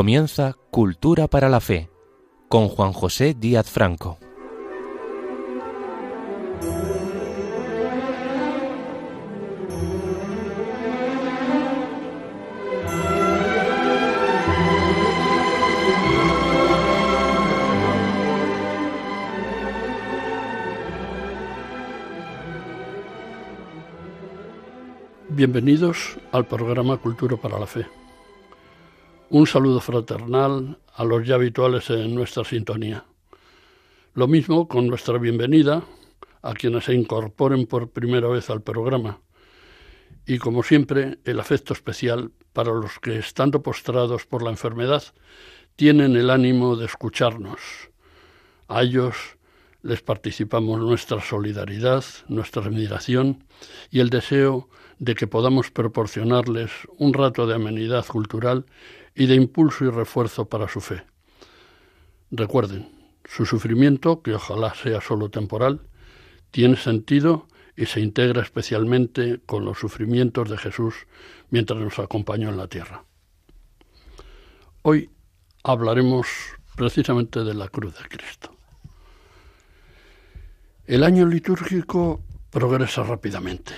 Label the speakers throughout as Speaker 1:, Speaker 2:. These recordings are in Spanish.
Speaker 1: Comienza Cultura para la Fe con Juan José Díaz Franco.
Speaker 2: Bienvenidos al programa Cultura para la Fe. Un saludo fraternal a los ya habituales en nuestra sintonía. Lo mismo con nuestra bienvenida a quienes se incorporen por primera vez al programa. Y como siempre, el afecto especial para los que, estando postrados por la enfermedad, tienen el ánimo de escucharnos. A ellos les participamos nuestra solidaridad, nuestra admiración y el deseo de que podamos proporcionarles un rato de amenidad cultural y de impulso y refuerzo para su fe. Recuerden, su sufrimiento, que ojalá sea solo temporal, tiene sentido y se integra especialmente con los sufrimientos de Jesús mientras nos acompañó en la tierra. Hoy hablaremos precisamente de la cruz de Cristo. El año litúrgico progresa rápidamente.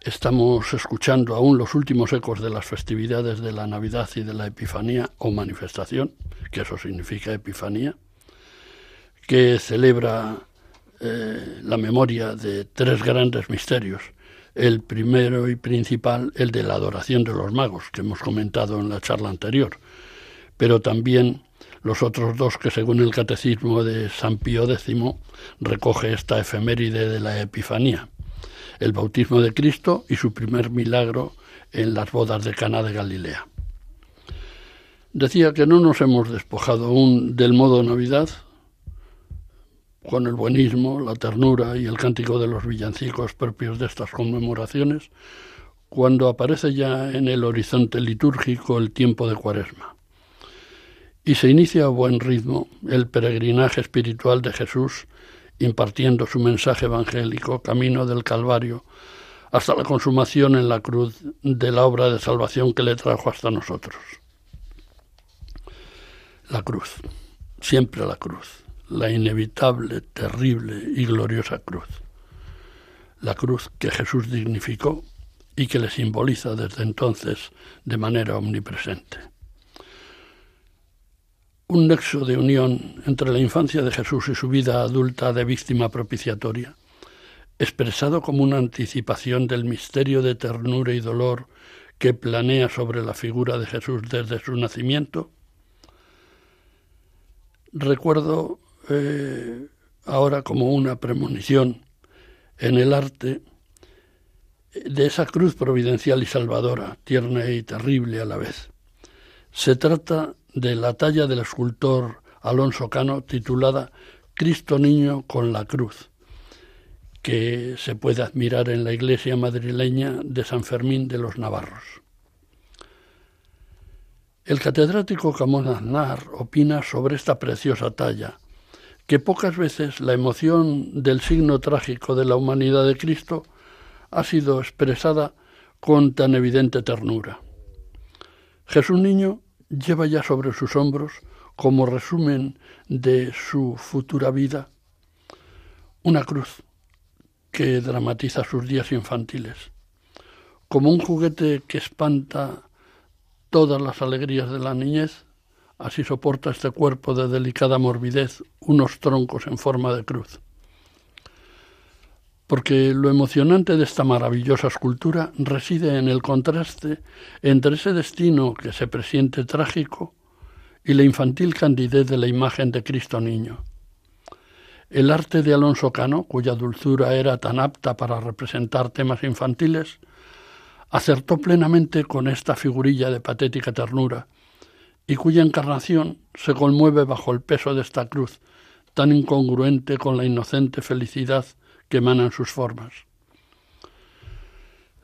Speaker 2: Estamos escuchando aún los últimos ecos de las festividades de la Navidad y de la Epifanía o manifestación, que eso significa Epifanía, que celebra eh, la memoria de tres grandes misterios. El primero y principal, el de la adoración de los magos, que hemos comentado en la charla anterior, pero también los otros dos que según el catecismo de San Pío X recoge esta efeméride de la Epifanía el bautismo de Cristo y su primer milagro en las bodas de Cana de Galilea. Decía que no nos hemos despojado aún del modo Navidad, con el buenismo, la ternura y el cántico de los villancicos propios de estas conmemoraciones, cuando aparece ya en el horizonte litúrgico el tiempo de Cuaresma. Y se inicia a buen ritmo el peregrinaje espiritual de Jesús impartiendo su mensaje evangélico camino del Calvario hasta la consumación en la cruz de la obra de salvación que le trajo hasta nosotros. La cruz, siempre la cruz, la inevitable, terrible y gloriosa cruz. La cruz que Jesús dignificó y que le simboliza desde entonces de manera omnipresente un nexo de unión entre la infancia de Jesús y su vida adulta de víctima propiciatoria, expresado como una anticipación del misterio de ternura y dolor que planea sobre la figura de Jesús desde su nacimiento. Recuerdo eh, ahora como una premonición en el arte de esa cruz providencial y salvadora, tierna y terrible a la vez. Se trata de la talla del escultor Alonso Cano titulada Cristo Niño con la Cruz, que se puede admirar en la iglesia madrileña de San Fermín de los Navarros. El catedrático Camón Aznar opina sobre esta preciosa talla, que pocas veces la emoción del signo trágico de la humanidad de Cristo ha sido expresada con tan evidente ternura. Jesús Niño lleva ya sobre sus hombros, como resumen de su futura vida, una cruz que dramatiza sus días infantiles, como un juguete que espanta todas las alegrías de la niñez, así soporta este cuerpo de delicada morbidez unos troncos en forma de cruz. Porque lo emocionante de esta maravillosa escultura reside en el contraste entre ese destino que se presiente trágico y la infantil candidez de la imagen de Cristo Niño. El arte de Alonso Cano, cuya dulzura era tan apta para representar temas infantiles, acertó plenamente con esta figurilla de patética ternura, y cuya encarnación se conmueve bajo el peso de esta cruz, tan incongruente con la inocente felicidad que emanan sus formas.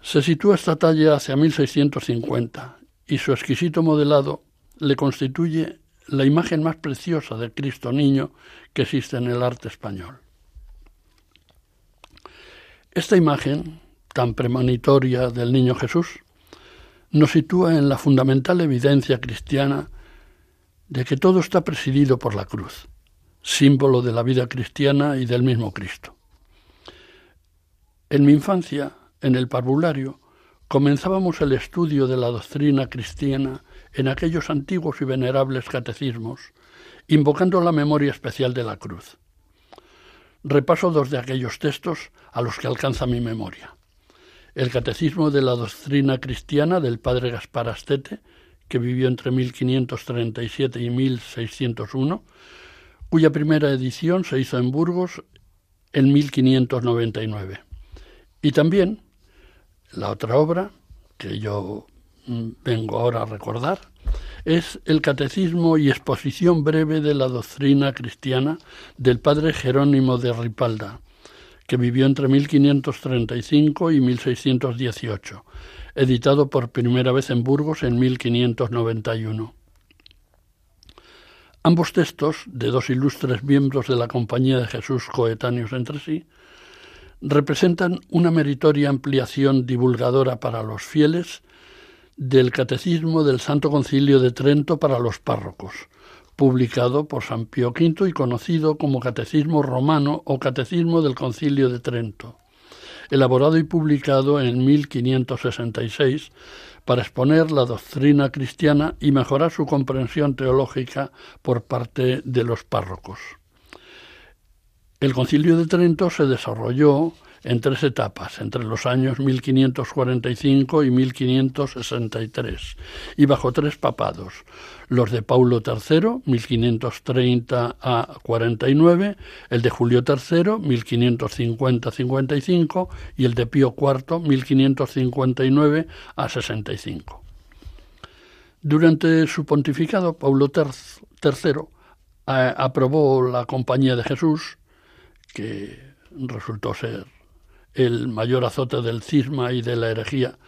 Speaker 2: Se sitúa esta talla hacia 1650 y su exquisito modelado le constituye la imagen más preciosa de Cristo Niño que existe en el arte español. Esta imagen, tan premonitoria del Niño Jesús, nos sitúa en la fundamental evidencia cristiana de que todo está presidido por la cruz, símbolo de la vida cristiana y del mismo Cristo. En mi infancia, en el parvulario, comenzábamos el estudio de la doctrina cristiana en aquellos antiguos y venerables catecismos, invocando la memoria especial de la cruz. Repaso dos de aquellos textos a los que alcanza mi memoria. El Catecismo de la Doctrina Cristiana del padre Gaspar Astete, que vivió entre 1537 y 1601, cuya primera edición se hizo en Burgos en 1599. Y también la otra obra, que yo mm, vengo ahora a recordar, es el Catecismo y exposición breve de la doctrina cristiana del padre Jerónimo de Ripalda, que vivió entre 1535 y 1618, editado por primera vez en Burgos en 1591. Ambos textos, de dos ilustres miembros de la Compañía de Jesús coetáneos entre sí, representan una meritoria ampliación divulgadora para los fieles del Catecismo del Santo Concilio de Trento para los párrocos, publicado por San Pío V y conocido como Catecismo Romano o Catecismo del Concilio de Trento, elaborado y publicado en 1566 para exponer la doctrina cristiana y mejorar su comprensión teológica por parte de los párrocos. El concilio de Trento se desarrolló en tres etapas, entre los años 1545 y 1563, y bajo tres papados, los de Paulo III, 1530 a 49, el de Julio III, 1550-55, y el de Pío IV, 1559 a 65. Durante su pontificado, Paulo III aprobó la Compañía de Jesús, que resultó ser el mayor azote del cisma y de la herejía,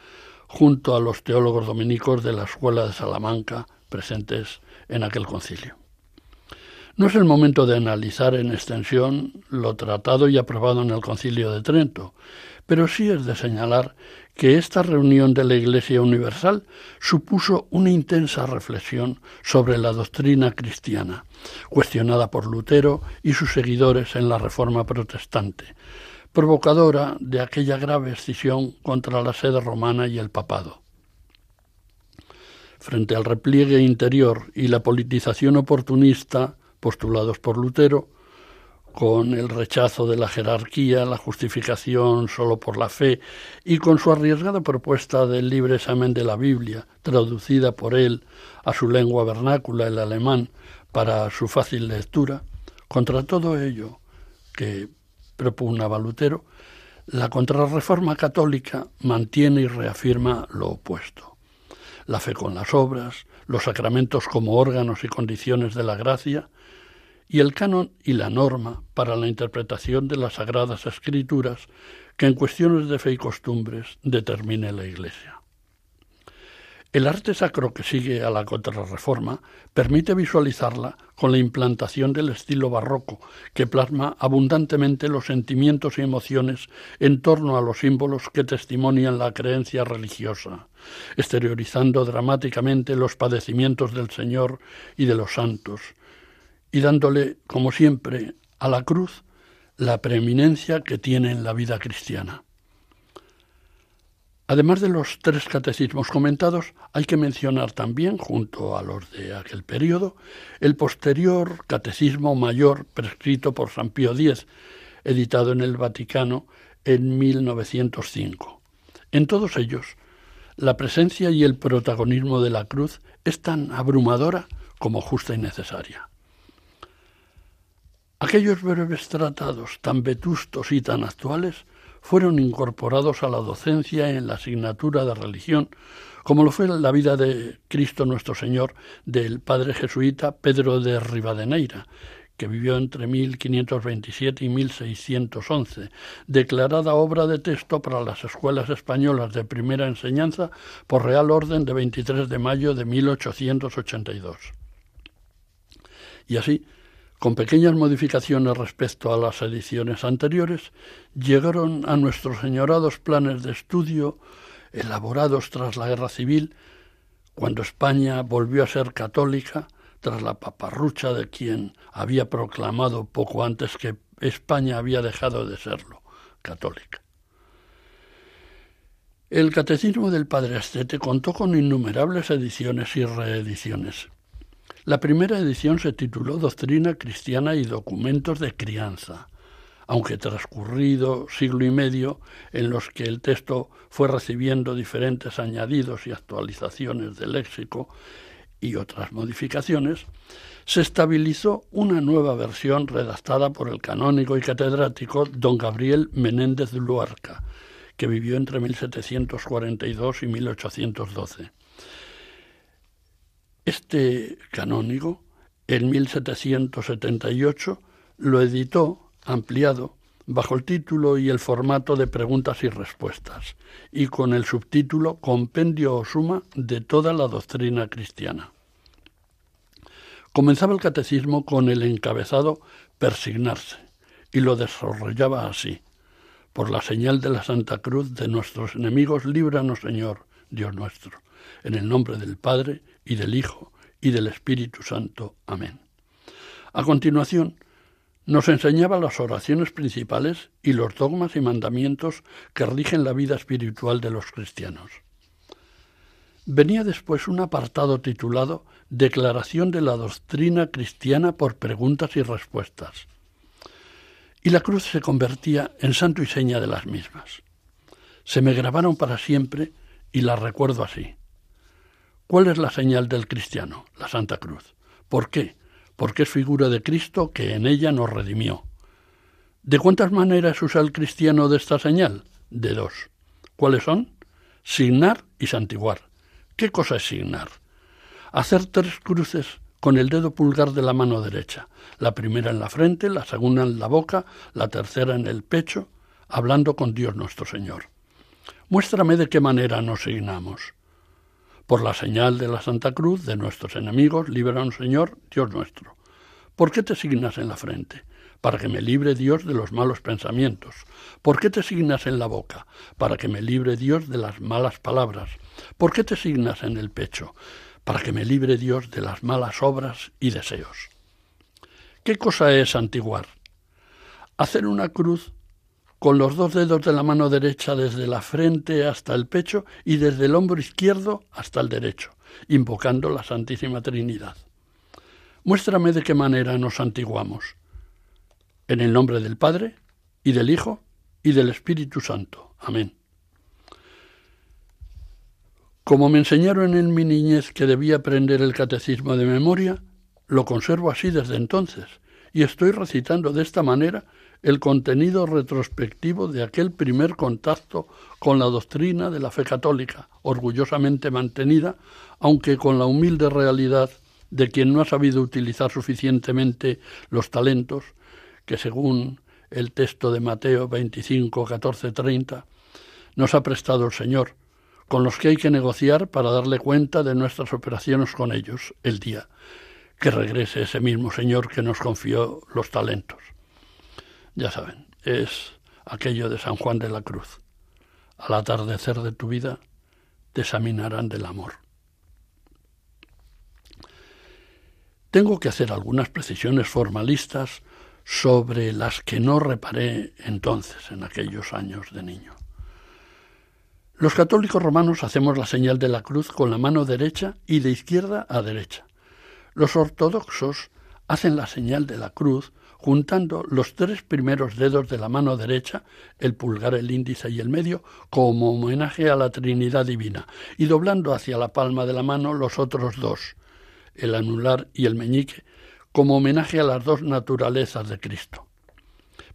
Speaker 2: junto a los teólogos dominicos de la Escuela de Salamanca presentes en aquel concilio. No es el momento de analizar en extensión lo tratado y aprobado en el concilio de Trento, pero sí es de señalar que esta reunión de la Iglesia Universal supuso una intensa reflexión sobre la doctrina cristiana, cuestionada por Lutero y sus seguidores en la Reforma Protestante, provocadora de aquella grave escisión contra la sede romana y el papado. Frente al repliegue interior y la politización oportunista postulados por Lutero, con el rechazo de la jerarquía, la justificación solo por la fe y con su arriesgada propuesta del libre examen de la Biblia, traducida por él a su lengua vernácula, el alemán, para su fácil lectura, contra todo ello que propugnaba Lutero, la contrarreforma católica mantiene y reafirma lo opuesto. La fe con las obras, los sacramentos como órganos y condiciones de la gracia, y el canon y la norma para la interpretación de las sagradas escrituras que en cuestiones de fe y costumbres determine la Iglesia. El arte sacro que sigue a la contrarreforma permite visualizarla con la implantación del estilo barroco, que plasma abundantemente los sentimientos y emociones en torno a los símbolos que testimonian la creencia religiosa, exteriorizando dramáticamente los padecimientos del Señor y de los santos, y dándole, como siempre, a la cruz la preeminencia que tiene en la vida cristiana. Además de los tres catecismos comentados, hay que mencionar también, junto a los de aquel periodo, el posterior Catecismo Mayor prescrito por San Pío X, editado en el Vaticano en 1905. En todos ellos, la presencia y el protagonismo de la cruz es tan abrumadora como justa y necesaria. Aquellos breves tratados tan vetustos y tan actuales fueron incorporados a la docencia en la asignatura de religión, como lo fue la vida de Cristo nuestro Señor del padre jesuita Pedro de Rivadeneira, que vivió entre 1527 y 1611, declarada obra de texto para las escuelas españolas de primera enseñanza por Real Orden de 23 de mayo de 1882. Y así, con pequeñas modificaciones respecto a las ediciones anteriores, llegaron a nuestros señorados planes de estudio elaborados tras la Guerra Civil, cuando España volvió a ser católica, tras la paparrucha de quien había proclamado poco antes que España había dejado de serlo, católica. El Catecismo del Padre Astete contó con innumerables ediciones y reediciones. La primera edición se tituló Doctrina Cristiana y Documentos de Crianza, aunque transcurrido siglo y medio en los que el texto fue recibiendo diferentes añadidos y actualizaciones del léxico y otras modificaciones, se estabilizó una nueva versión redactada por el canónigo y catedrático don Gabriel Menéndez Luarca, que vivió entre 1742 y 1812. Este canónigo, en 1778, lo editó ampliado bajo el título y el formato de preguntas y respuestas, y con el subtítulo Compendio o suma de toda la doctrina cristiana. Comenzaba el catecismo con el encabezado persignarse y lo desarrollaba así. Por la señal de la Santa Cruz de nuestros enemigos, líbranos, Señor, Dios nuestro, en el nombre del Padre y del Hijo y del Espíritu Santo. Amén. A continuación, nos enseñaba las oraciones principales y los dogmas y mandamientos que rigen la vida espiritual de los cristianos. Venía después un apartado titulado Declaración de la doctrina cristiana por preguntas y respuestas. Y la cruz se convertía en santo y seña de las mismas. Se me grabaron para siempre y las recuerdo así. ¿Cuál es la señal del cristiano? La Santa Cruz. ¿Por qué? Porque es figura de Cristo que en ella nos redimió. ¿De cuántas maneras usa el cristiano de esta señal? De dos. ¿Cuáles son? Signar y santiguar. ¿Qué cosa es signar? Hacer tres cruces con el dedo pulgar de la mano derecha, la primera en la frente, la segunda en la boca, la tercera en el pecho, hablando con Dios nuestro Señor. Muéstrame de qué manera nos signamos. Por la señal de la Santa Cruz de nuestros enemigos, líbranos Señor, Dios nuestro. ¿Por qué te signas en la frente? para que me libre Dios de los malos pensamientos. ¿Por qué te signas en la boca? Para que me libre Dios de las malas palabras. ¿Por qué te signas en el pecho? Para que me libre Dios de las malas obras y deseos. ¿Qué cosa es santiguar? Hacer una cruz con los dos dedos de la mano derecha desde la frente hasta el pecho y desde el hombro izquierdo hasta el derecho, invocando la Santísima Trinidad. Muéstrame de qué manera nos santiguamos. En el nombre del Padre, y del Hijo, y del Espíritu Santo. Amén. Como me enseñaron en mi niñez que debía aprender el catecismo de memoria, lo conservo así desde entonces, y estoy recitando de esta manera el contenido retrospectivo de aquel primer contacto con la doctrina de la fe católica, orgullosamente mantenida, aunque con la humilde realidad de quien no ha sabido utilizar suficientemente los talentos que según el texto de Mateo 25, 14, 30, nos ha prestado el Señor, con los que hay que negociar para darle cuenta de nuestras operaciones con ellos el día que regrese ese mismo Señor que nos confió los talentos. Ya saben, es aquello de San Juan de la Cruz. Al atardecer de tu vida te examinarán del amor. Tengo que hacer algunas precisiones formalistas sobre las que no reparé entonces, en aquellos años de niño. Los católicos romanos hacemos la señal de la cruz con la mano derecha y de izquierda a derecha. Los ortodoxos hacen la señal de la cruz juntando los tres primeros dedos de la mano derecha, el pulgar, el índice y el medio, como homenaje a la Trinidad Divina, y doblando hacia la palma de la mano los otros dos, el anular y el meñique, como homenaje a las dos naturalezas de Cristo.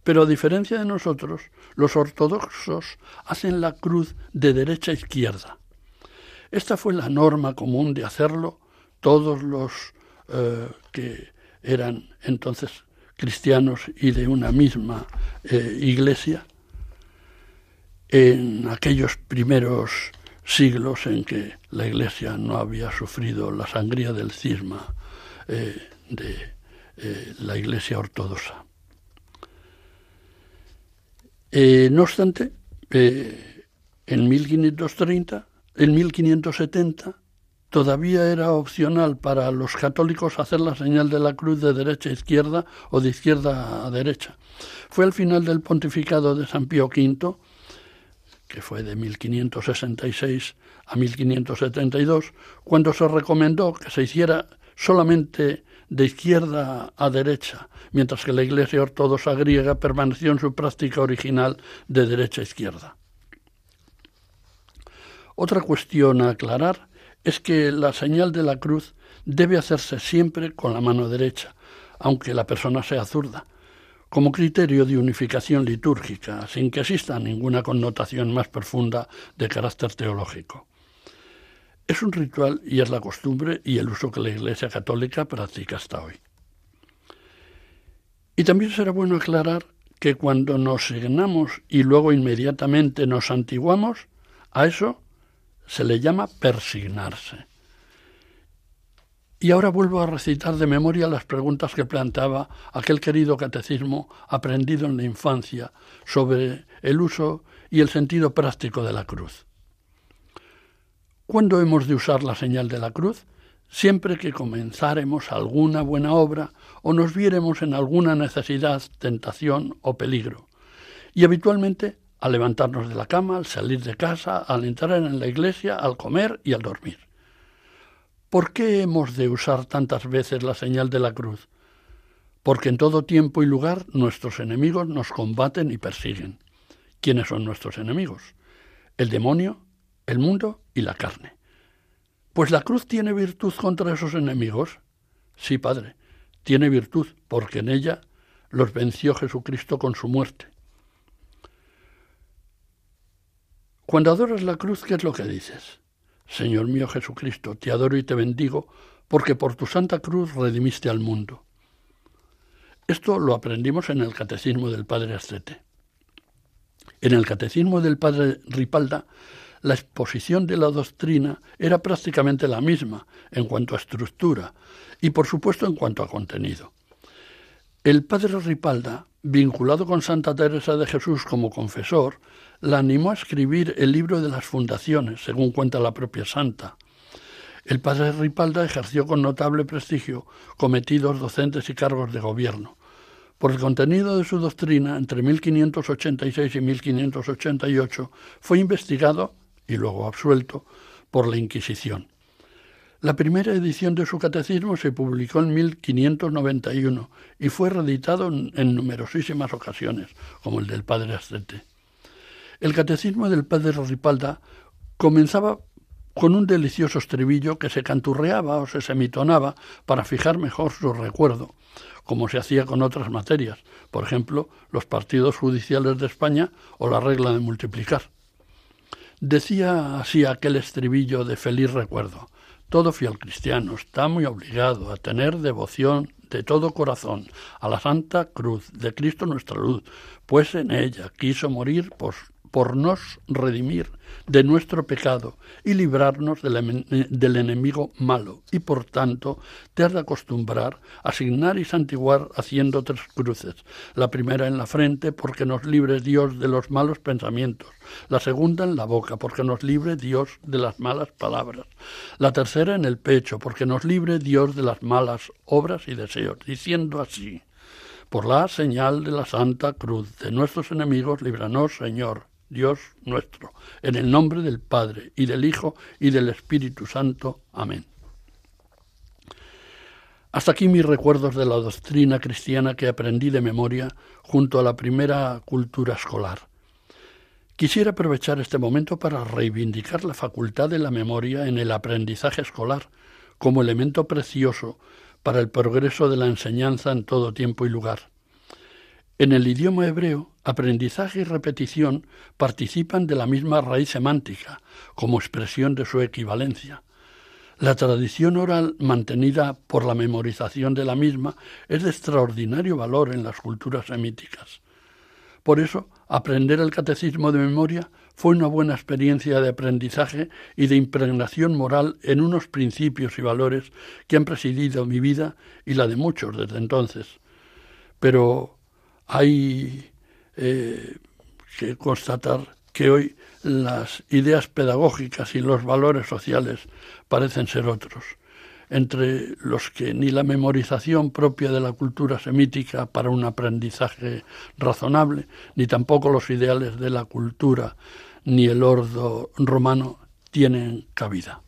Speaker 2: Pero a diferencia de nosotros, los ortodoxos hacen la cruz de derecha a izquierda. Esta fue la norma común de hacerlo todos los eh, que eran entonces cristianos y de una misma eh, iglesia en aquellos primeros siglos en que la iglesia no había sufrido la sangría del cisma eh, de eh, la iglesia ortodoxa. no obstante, en 1530, en 1570, todavía era opcional para los católicos hacer la señal de la cruz de derecha a izquierda o de izquierda a derecha. Fue al final del pontificado de San Pío V, que fue de 1566 a 1572, cuando se recomendó que se hiciera solamente de izquierda a derecha, mientras que la Iglesia ortodoxa griega permaneció en su práctica original de derecha a izquierda. Otra cuestión a aclarar es que la señal de la cruz debe hacerse siempre con la mano derecha, aunque la persona sea zurda, como criterio de unificación litúrgica, sin que exista ninguna connotación más profunda de carácter teológico. Es un ritual y es la costumbre y el uso que la Iglesia Católica practica hasta hoy. Y también será bueno aclarar que cuando nos signamos y luego inmediatamente nos santiguamos, a eso se le llama persignarse. Y ahora vuelvo a recitar de memoria las preguntas que planteaba aquel querido catecismo aprendido en la infancia sobre el uso y el sentido práctico de la cruz. ¿Cuándo hemos de usar la señal de la cruz? Siempre que comenzáremos alguna buena obra o nos viéremos en alguna necesidad, tentación o peligro. Y habitualmente al levantarnos de la cama, al salir de casa, al entrar en la iglesia, al comer y al dormir. ¿Por qué hemos de usar tantas veces la señal de la cruz? Porque en todo tiempo y lugar nuestros enemigos nos combaten y persiguen. ¿Quiénes son nuestros enemigos? El demonio, el mundo y la carne. Pues la cruz tiene virtud contra esos enemigos. Sí, Padre, tiene virtud, porque en ella los venció Jesucristo con su muerte. Cuando adoras la cruz, ¿qué es lo que dices? Señor mío Jesucristo, te adoro y te bendigo, porque por tu santa cruz redimiste al mundo. Esto lo aprendimos en el Catecismo del Padre Astete. En el Catecismo del Padre Ripalda, la exposición de la doctrina era prácticamente la misma en cuanto a estructura y por supuesto en cuanto a contenido. El Padre Ripalda, vinculado con Santa Teresa de Jesús como confesor, la animó a escribir el libro de las fundaciones, según cuenta la propia santa. El padre Ripalda ejerció con notable prestigio cometidos docentes y cargos de gobierno. Por el contenido de su doctrina, entre 1586 y 1588, fue investigado y luego absuelto por la Inquisición. La primera edición de su catecismo se publicó en 1591 y fue reeditado en, numerosísimas ocasiones, como el del padre Astete. El catecismo del padre Ripalda comenzaba con un delicioso estribillo que se canturreaba o se semitonaba para fijar mejor su recuerdo, como se hacía con otras materias, por ejemplo, los partidos judiciales de España o la regla de multiplicar. Decía así aquel estribillo de feliz recuerdo. Todo fiel cristiano está muy obligado a tener devoción de todo corazón a la Santa Cruz de Cristo nuestra luz, pues en ella quiso morir por por nos redimir de nuestro pecado y librarnos del, enemigo malo, y por tanto te has de acostumbrar a asignar y santiguar haciendo tres cruces, la primera en la frente porque nos libre Dios de los malos pensamientos, la segunda en la boca porque nos libre Dios de las malas palabras, la tercera en el pecho porque nos libre Dios de las malas obras y deseos, diciendo así, por la señal de la Santa Cruz de nuestros enemigos, líbranos, Señor, Dios nuestro, en el nombre del Padre, y del Hijo, y del Espíritu Santo. Amén. Hasta aquí mis recuerdos de la doctrina cristiana que aprendí de memoria junto a la primera cultura escolar. Quisiera aprovechar este momento para reivindicar la facultad de la memoria en el aprendizaje escolar como elemento precioso para el progreso de la enseñanza en todo tiempo y lugar. En el idioma hebreo, aprendizaje y repetición participan de la misma raíz semántica, como expresión de su equivalencia. La tradición oral mantenida por la memorización de la misma es de extraordinario valor en las culturas semíticas. Por eso, aprender el catecismo de memoria fue una buena experiencia de aprendizaje y de impregnación moral en unos principios y valores que han presidido mi vida y la de muchos desde entonces. Pero hay eh, que constatar que hoy las ideas pedagógicas y los valores sociales parecen ser otros, entre los que ni la memorización propia de la cultura semítica para un aprendizaje razonable, ni tampoco los ideales de la cultura ni el ordo romano tienen cabida.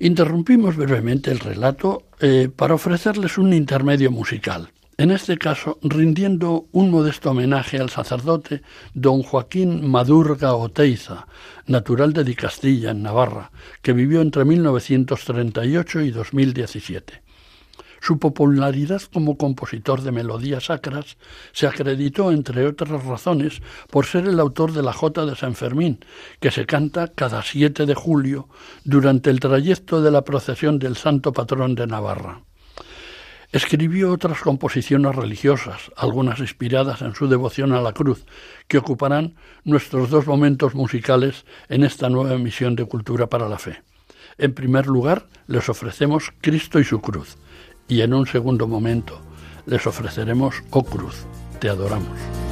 Speaker 2: Interrumpimos brevemente el relato eh, para ofrecerles un intermedio musical en este caso rindiendo un modesto homenaje al sacerdote don Joaquín Madurga Oteiza, natural de Di Castilla, en Navarra, que vivió entre 1938 y 2017. Su popularidad como compositor de melodías sacras se acreditó, entre otras razones, por ser el autor de la Jota de San Fermín, que se canta cada 7 de julio durante el trayecto de la procesión del Santo Patrón de Navarra. Escribió otras composiciones religiosas, algunas inspiradas en su devoción a la cruz, que ocuparán nuestros dos momentos musicales en esta nueva emisión de Cultura para la Fe. En primer lugar, les ofrecemos Cristo y su cruz, y en un segundo momento les ofreceremos, oh cruz, te adoramos.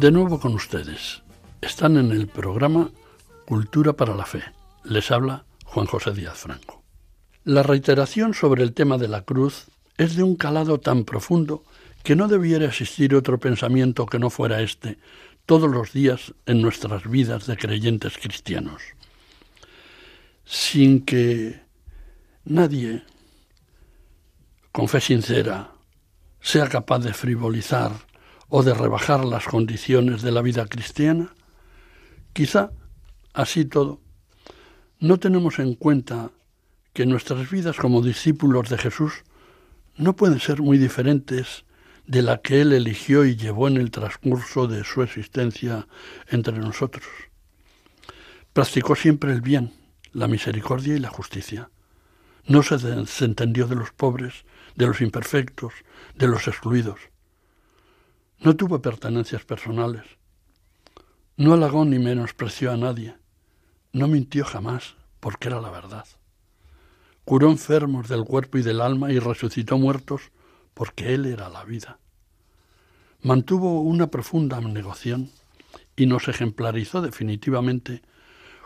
Speaker 2: De nuevo con ustedes. Están en el programa Cultura para la Fe. Les habla Juan José Díaz Franco. La reiteración sobre el tema de la cruz es de un calado tan profundo que no debiera existir otro pensamiento que no fuera este todos los días en nuestras vidas de creyentes cristianos. Sin que nadie, con fe sincera, sea capaz de frivolizar o de rebajar las condiciones de la vida cristiana? Quizá, así todo, no tenemos en cuenta que nuestras vidas como discípulos de Jesús no pueden ser muy diferentes de la que Él eligió y llevó en el transcurso de su existencia entre nosotros. Practicó siempre el bien, la misericordia y la justicia. No se desentendió de los pobres, de los imperfectos, de los excluidos. No tuvo pertenencias personales. No halagó ni menospreció a nadie. No mintió jamás, porque era la verdad. Curó enfermos del cuerpo y del alma y resucitó muertos, porque Él era la vida. Mantuvo una profunda abnegación y nos ejemplarizó definitivamente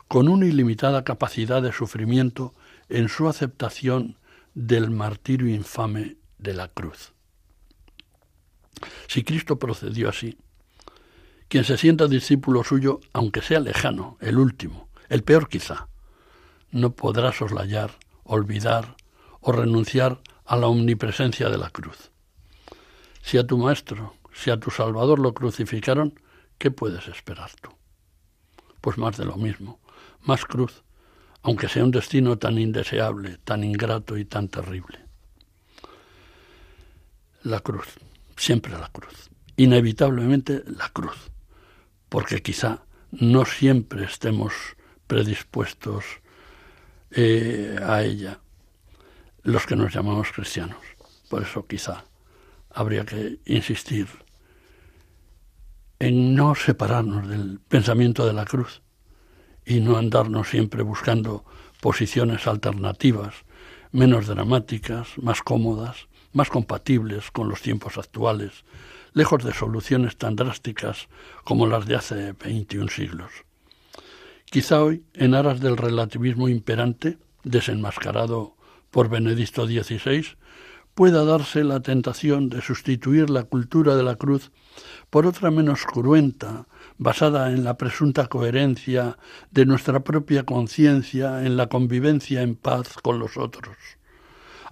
Speaker 2: con una ilimitada capacidad de sufrimiento en su aceptación del martirio infame de la cruz. Si Cristo procedió así, quien se sienta discípulo suyo, aunque sea lejano, el último, el peor quizá, no podrá soslayar, olvidar o renunciar a la omnipresencia de la cruz. Si a tu Maestro, si a tu Salvador lo crucificaron, ¿qué puedes esperar tú? Pues más de lo mismo, más cruz, aunque sea un destino tan indeseable, tan ingrato y tan terrible. La cruz, siempre la cruz, inevitablemente la cruz, porque quizá no siempre estemos predispuestos eh, a ella los que nos llamamos cristianos. Por eso quizá habría que insistir en no separarnos del pensamiento de la cruz y no andarnos siempre buscando posiciones alternativas, menos dramáticas, más cómodas, más compatibles con los tiempos actuales, lejos de soluciones tan drásticas como las de hace 21 siglos. Quizá hoy, en aras del relativismo imperante, desenmascarado por Benedicto XVI, pueda darse la tentación de sustituir la cultura de la cruz por otra menos cruenta, basada en la presunta coherencia de nuestra propia conciencia en la convivencia en paz con los otros,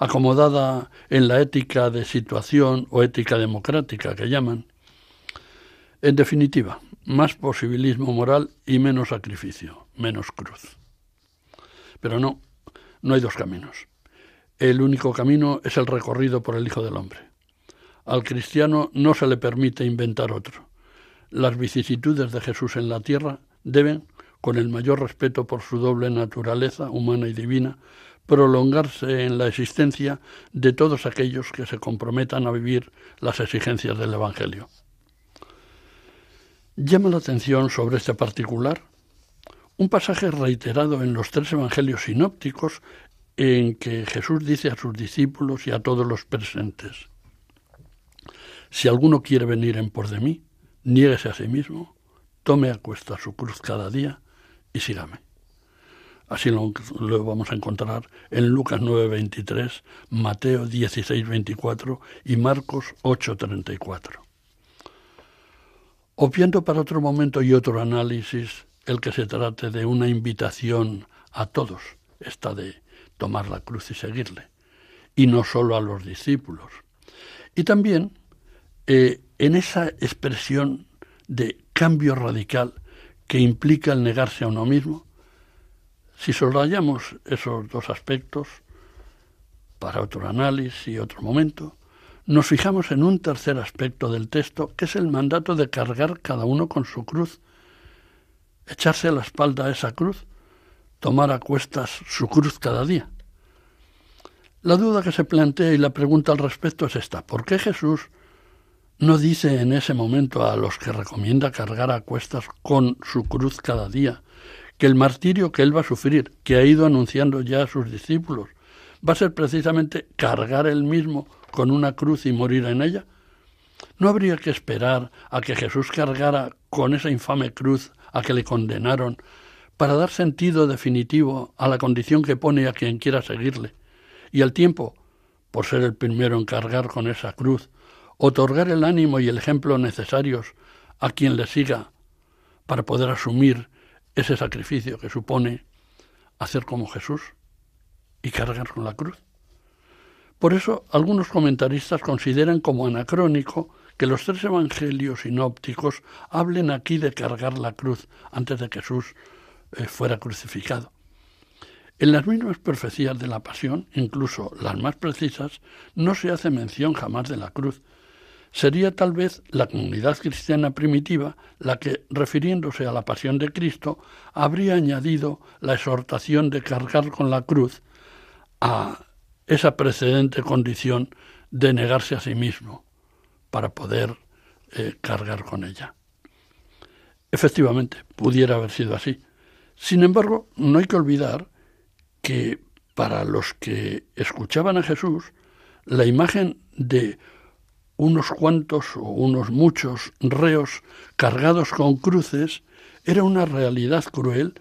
Speaker 2: acomodada en la ética de situación o ética democrática que llaman. En definitiva, más posibilismo moral y menos sacrificio, menos cruz. Pero no, no hay dos caminos. El único camino es el recorrido por el Hijo del Hombre. Al cristiano no se le permite inventar otro. Las vicisitudes de Jesús en la tierra deben, con el mayor respeto por su doble naturaleza humana y divina, prolongarse en la existencia de todos aquellos que se comprometan a vivir las exigencias del Evangelio. Llama la atención sobre este particular un pasaje reiterado en los tres evangelios sinópticos en que Jesús dice a sus discípulos y a todos los presentes, si alguno quiere venir en por de mí, niéguese a sí mismo, tome a cuesta su cruz cada día y sígame. Así lo, vamos a encontrar en Lucas 9:23, Mateo 16:24 y Marcos 8:34. Obviando para otro momento y otro análisis el que se trate de una invitación a todos, esta de tomar la cruz y seguirle, y no solo a los discípulos. Y también eh, en esa expresión de cambio radical que implica el negarse a uno mismo, si subrayamos esos dos aspectos para otro análisis y otro momento, nos fijamos en un tercer aspecto del texto, que es el mandato de cargar cada uno con su cruz, echarse a la espalda a esa cruz tomar a cuestas su cruz cada día. La duda que se plantea y la pregunta al respecto es esta. ¿Por qué Jesús no dice en ese momento a los que recomienda cargar a cuestas con su cruz cada día que el martirio que él va a sufrir, que ha ido anunciando ya a sus discípulos, va a ser precisamente cargar él mismo con una cruz y morir en ella? ¿No habría que esperar a que Jesús cargara con esa infame cruz a que le condenaron para dar sentido definitivo a la condición que pone a quien quiera seguirle, y al tiempo, por ser el primero en cargar con esa cruz, otorgar el ánimo y el ejemplo necesarios a quien le siga para poder asumir ese sacrificio que supone hacer como Jesús y cargar con la cruz. Por eso algunos comentaristas consideran como anacrónico que los tres evangelios sinópticos hablen aquí de cargar la cruz antes de Jesús eh, fuera crucificado. En las mismas profecías de la pasión, incluso las más precisas, no se hace mención jamás de la cruz. Sería tal vez la comunidad cristiana primitiva la que, refiriéndose a la pasión de Cristo, habría añadido la exhortación de cargar con la cruz a esa precedente condición de negarse a sí mismo para poder eh, cargar con ella. Efectivamente, pudiera haber sido así, sin embargo, no hay que olvidar que para los que escuchaban a Jesús, la imagen de unos cuantos o unos muchos reos cargados con cruces era una realidad cruel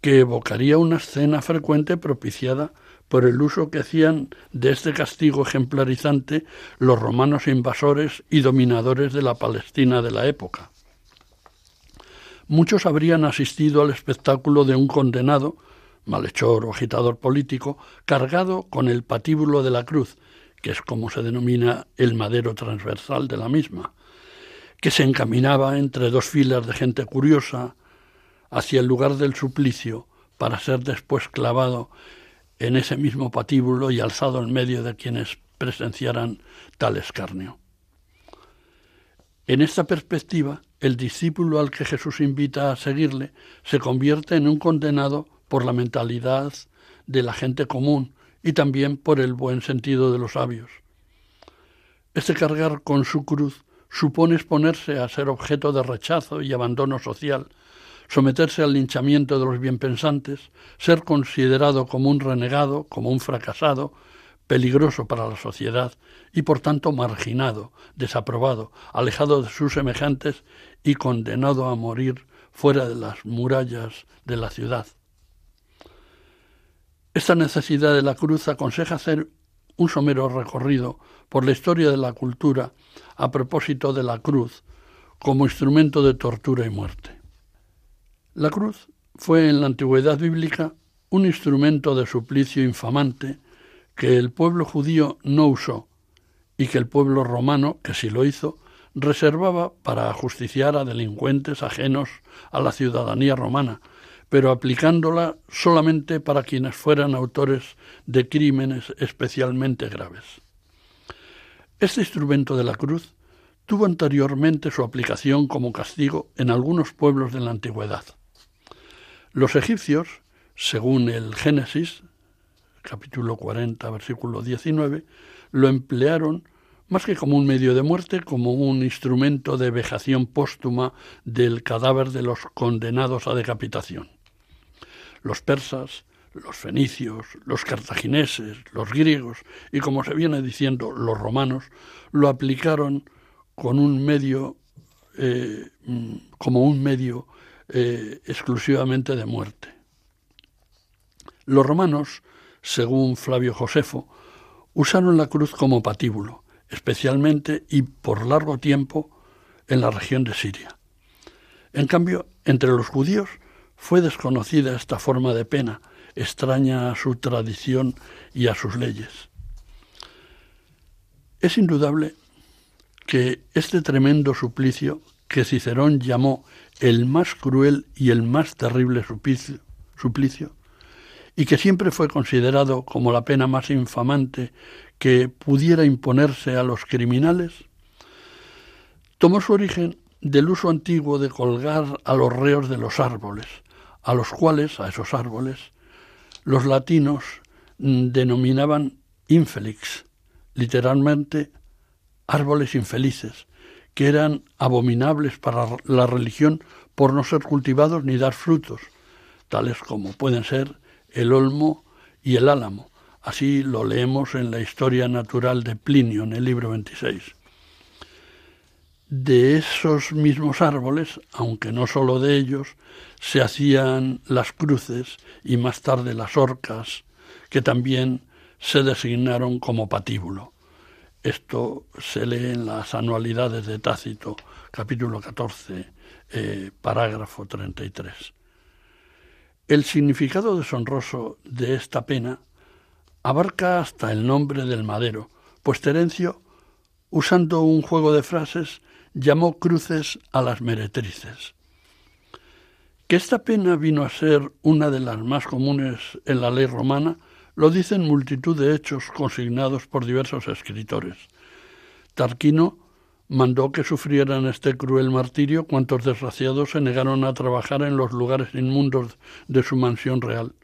Speaker 2: que evocaría una escena frecuente propiciada por el uso que hacían de este castigo ejemplarizante los romanos invasores y dominadores de la Palestina de la época. Muchos habrían asistido al espectáculo de un condenado, malhechor o agitador político, cargado con el patíbulo de la cruz, que es como se denomina el madero transversal de la misma, que se encaminaba entre dos filas de gente curiosa hacia el lugar del suplicio para ser después clavado en ese mismo patíbulo y alzado en medio de quienes presenciaran tal escarnio. En esta perspectiva, el discípulo al que Jesús invita a seguirle se convierte en un condenado por la mentalidad de la gente común y también por el buen sentido de los sabios. Este cargar con su cruz supone exponerse a ser objeto de rechazo y abandono social, someterse al linchamiento de los bienpensantes, ser considerado como un renegado, como un fracasado, peligroso para la sociedad y por tanto marginado, desaprobado, alejado de sus semejantes y condenado a morir fuera de las murallas de la ciudad. Esta necesidad de la cruz aconseja hacer un somero recorrido por la historia de la cultura a propósito de la cruz como instrumento de tortura y muerte. La cruz fue en la antigüedad bíblica un instrumento de suplicio infamante que el pueblo judío no usó y que el pueblo romano, que sí lo hizo, reservaba para ajusticiar a delincuentes ajenos a la ciudadanía romana, pero aplicándola solamente para quienes fueran autores de crímenes especialmente graves. Este instrumento de la cruz tuvo anteriormente su aplicación como castigo en algunos pueblos de la antigüedad. Los egipcios, según el Génesis, capítulo 40, versículo 19, lo emplearon más que como un medio de muerte, como un instrumento de vejación póstuma del cadáver de los condenados a decapitación. Los persas, los fenicios, los cartagineses, los griegos y, como se viene diciendo, los romanos, lo aplicaron con un medio, eh, como un medio eh, exclusivamente de muerte. Los romanos, según Flavio Josefo, usaron la cruz como patíbulo, especialmente y por largo tiempo en la región de Siria. En cambio, entre los judíos fue desconocida esta forma de pena, extraña a su tradición y a sus leyes. Es indudable que este tremendo suplicio que Cicerón llamó el más cruel y el más terrible suplicio, y que siempre fue considerado como la pena más infamante que pudiera imponerse a los criminales, tomó su origen del uso antiguo de colgar a los reos de los árboles, a los cuales, a esos árboles, los latinos mm, denominaban infelix, literalmente árboles infelices, que eran abominables para la religión por no ser cultivados ni dar frutos, tales como pueden ser el olmo y el álamo. Así lo leemos en la historia natural de Plinio, en el libro 26. De esos mismos árboles, aunque no sólo de ellos, se hacían las cruces y más tarde las orcas, que también se designaron como patíbulo. Esto se lee en las anualidades de Tácito, capítulo 14, eh, parágrafo 33. El significado deshonroso de esta pena abarca hasta el nombre del madero, pues Terencio, usando un juego de frases, llamó cruces a las meretrices. Que esta pena vino a ser una de las más comunes en la ley romana lo dicen multitud de hechos consignados por diversos escritores. Tarquino mandó que sufrieran este cruel martirio cuantos desgraciados se negaron a trabajar en los lugares inmundos de su mansión real.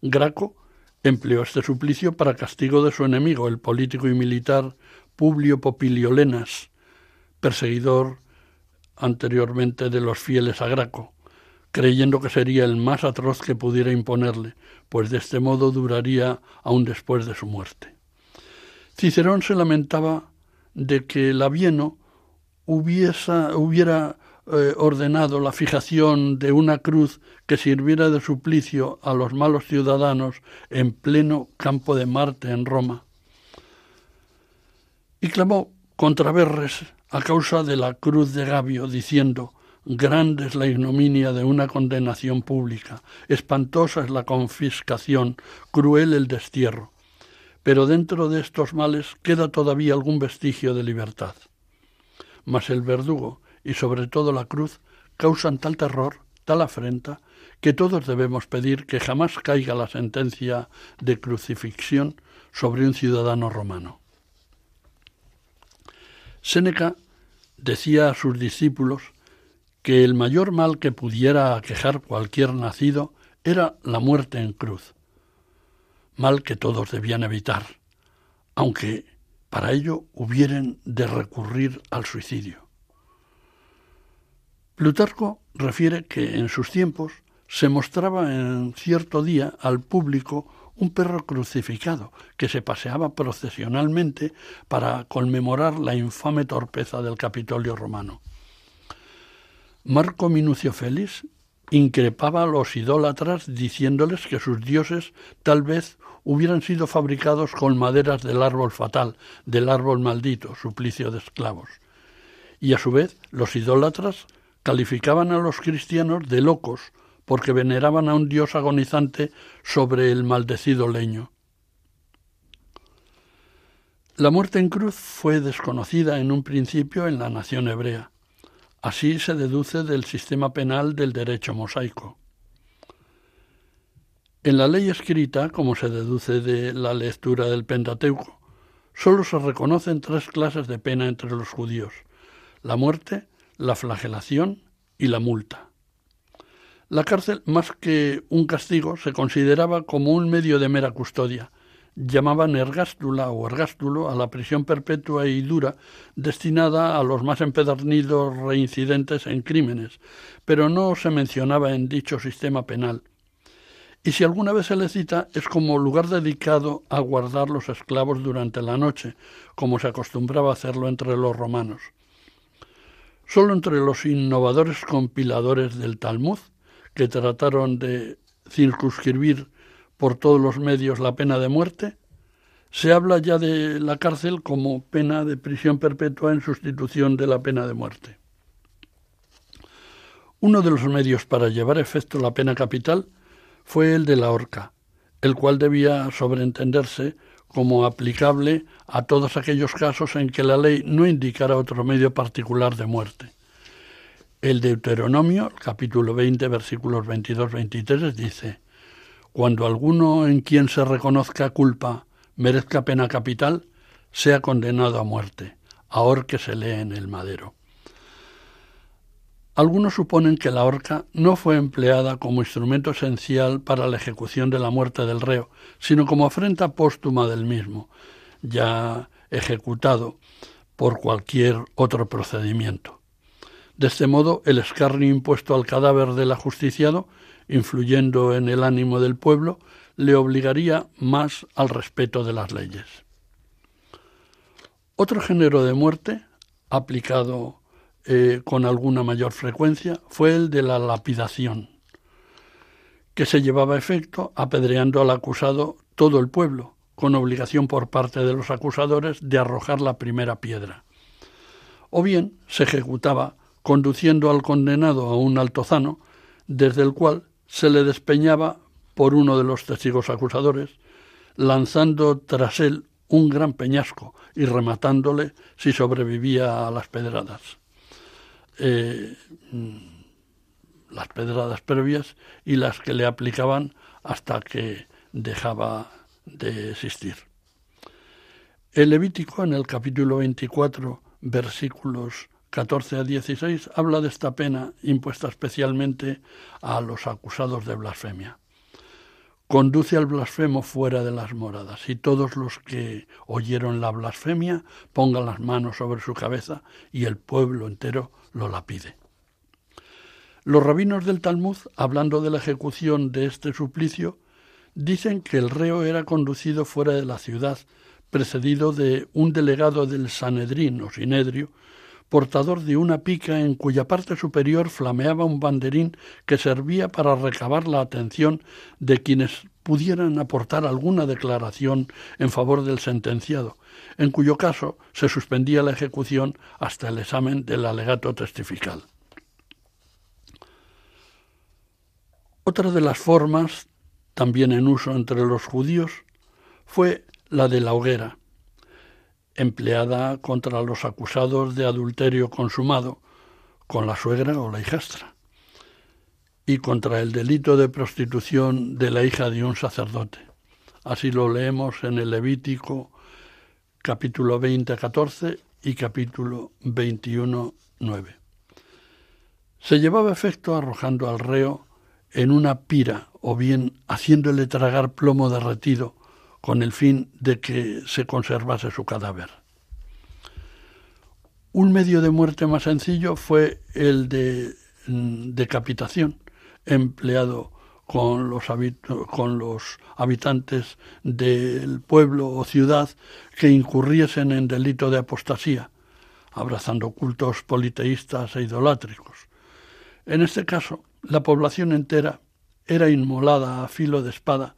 Speaker 2: Graco empleó este suplicio para castigo de su enemigo, el político y militar Publio Popiliolenas, perseguidor anteriormente de los fieles a Graco creyendo que sería el más atroz que pudiera imponerle, pues de este modo duraría aún después de su muerte. Cicerón se lamentaba de que Labieno hubiera eh, ordenado la fijación de una cruz que sirviera de suplicio a los malos ciudadanos en pleno campo de Marte en Roma. Y clamó contra Berres a causa de la cruz de Gabio, diciendo Grande es la ignominia de una condenación pública, espantosa es la confiscación, cruel el destierro. Pero dentro de estos males queda todavía algún vestigio de libertad. mas el verdugo y sobre todo la cruz causan tal terror, tal afrenta, que todos debemos pedir que jamás caiga la sentencia de crucifixión sobre un ciudadano romano. Séneca decía a sus discípulos que el mayor mal que pudiera aquejar cualquier nacido era la muerte en cruz, mal que todos debían evitar, aunque para ello hubieran de recurrir al suicidio. Plutarco refiere que en sus tiempos se mostraba en cierto día al público un perro crucificado que se paseaba procesionalmente para conmemorar la infame torpeza del Capitolio romano. Marco Minucio Félix increpaba a los idólatras diciéndoles que sus dioses tal vez hubieran sido fabricados con maderas del árbol fatal, del árbol maldito, suplicio de esclavos. Y a su vez los idólatras calificaban a los cristianos de locos porque veneraban a un dios agonizante sobre el maldecido leño. La muerte en cruz fue desconocida en un principio en la nación hebrea. Así se deduce del sistema penal del derecho mosaico. En la ley escrita, como se deduce de la lectura del Pentateuco, sólo se reconocen tres clases de pena entre los judíos, la muerte, la flagelación y la multa. La cárcel, más que un castigo, se consideraba como un medio de mera custodia. Llamaban ergástula o ergástulo a la prisión perpetua y dura destinada a los más empedernidos reincidentes en crímenes, pero no se mencionaba en dicho sistema penal. Y si alguna vez se le cita, es como lugar dedicado a guardar los esclavos durante la noche, como se acostumbraba hacerlo entre los romanos. Solo entre los innovadores compiladores del Talmud que trataron de circunscribir por todos los medios la pena de muerte, se habla ya de la cárcel como pena de prisión perpetua en sustitución de la pena de muerte. Uno de los medios para llevar efecto la pena capital fue el de la horca, el cual debía sobreentenderse como aplicable a todos aquellos casos en que la ley no indicara otro medio particular de muerte. El Deuteronomio, capítulo 20, versículos 22-23, dice, Cuando alguno en quien se reconozca culpa merezca pena capital, sea condenado a muerte, que se lee en el madero. Algunos suponen que la horca no fue empleada como instrumento esencial para la ejecución de la muerte del reo, sino como afrenta póstuma del mismo, ya ejecutado por cualquier otro procedimiento. De este modo, el escarnio impuesto al cadáver del ajusticiado, influyendo en el ánimo del pueblo, le obligaría más al respeto de las leyes. Otro género de muerte, aplicado eh, con alguna mayor frecuencia, fue el de la lapidación, que se llevaba a efecto apedreando al acusado todo el pueblo, con obligación por parte de los acusadores de arrojar la primera piedra. O bien se ejecutaba conduciendo al condenado a un altozano, desde el cual se le despeñaba por uno de los testigos acusadores, lanzando tras él un gran peñasco y rematándole si sobrevivía a las pedradas. Eh, las pedradas previas y las que le aplicaban hasta que dejaba de existir. El Levítico en el capítulo 24, versículos 14 a 16 habla de esta pena impuesta especialmente a los acusados de blasfemia. Conduce al blasfemo fuera de las moradas y todos los que oyeron la blasfemia pongan las manos sobre su cabeza y el pueblo entero lo la pide. Los rabinos del Talmud, hablando de la ejecución de este suplicio, dicen que el reo era conducido fuera de la ciudad, precedido de un delegado del Sanedrín o Sinedrio, portador de una pica en cuya parte superior flameaba un banderín que servía para recabar la atención de quienes pudieran aportar alguna declaración en favor del sentenciado, en cuyo caso se suspendía la ejecución hasta el examen del alegato testifical. Otra de las formas, también en uso entre los judíos, fue la de la hoguera, empleada contra los acusados de adulterio consumado con la suegra o la hijastra, y contra el delito de prostitución de la hija de un sacerdote. Así lo leemos en el Levítico capítulo 20, 14 y capítulo 21, 9. Se llevaba efecto arrojando al reo en una pira o bien haciéndole tragar plomo derretido con el fin de que se conservase su cadáver. Un medio de muerte más sencillo fue el de mm, decapitación, empleado con los, con los habitantes del pueblo o ciudad que incurriesen en delito de apostasía, abrazando cultos politeístas e idolátricos. En este caso, la población entera era inmolada a filo de espada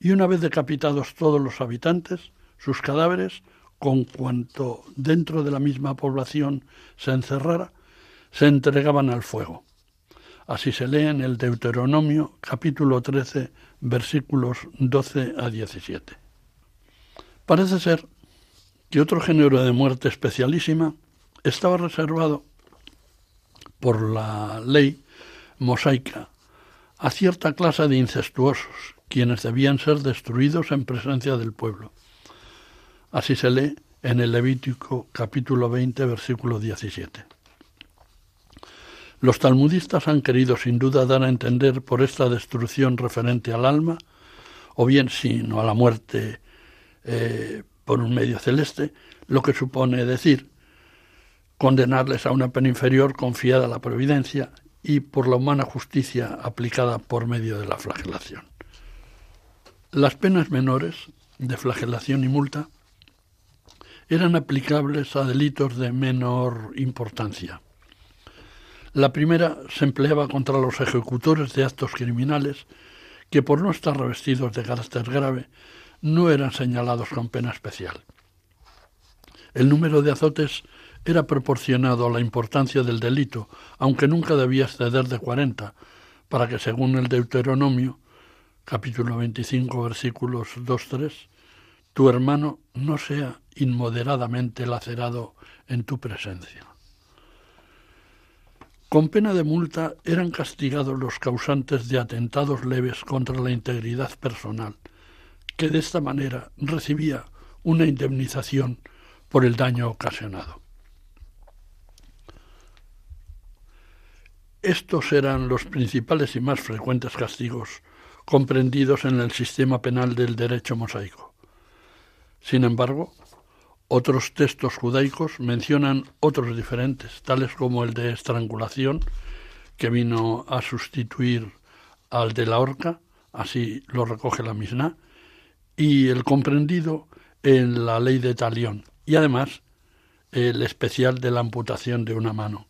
Speaker 2: y una vez decapitados todos los habitantes, sus cadáveres, con cuanto dentro de la misma población se encerrara, se entregaban al fuego. Así se lee en el Deuteronomio capítulo 13 versículos 12 a 17. Parece ser que otro género de muerte especialísima estaba reservado por la ley mosaica a cierta clase de incestuosos, quienes debían ser destruidos en presencia del pueblo. Así se lee en el Levítico capítulo 20, versículo 17. Los talmudistas han querido sin duda dar a entender por esta destrucción referente al alma, o bien sino a la muerte eh, por un medio celeste, lo que supone decir condenarles a una pena inferior confiada a la providencia y por la humana justicia aplicada por medio de la flagelación. Las penas menores de flagelación y multa eran aplicables a delitos de menor importancia. La primera se empleaba contra los ejecutores de actos criminales que por no estar revestidos de carácter grave no eran señalados con pena especial. El número de azotes era proporcionado a la importancia del delito, aunque nunca debía exceder de cuarenta, para que, según el Deuteronomio, capítulo 25, versículos 2-3, tu hermano no sea inmoderadamente lacerado en tu presencia. Con pena de multa eran castigados los causantes de atentados leves contra la integridad personal, que de esta manera recibía una indemnización por el daño ocasionado. Estos eran los principales y más frecuentes castigos comprendidos en el sistema penal del derecho mosaico. Sin embargo, otros textos judaicos mencionan otros diferentes, tales como el de estrangulación, que vino a sustituir al de la horca, así lo recoge la Mishnah, y el comprendido en la ley de talión, y además el especial de la amputación de una mano.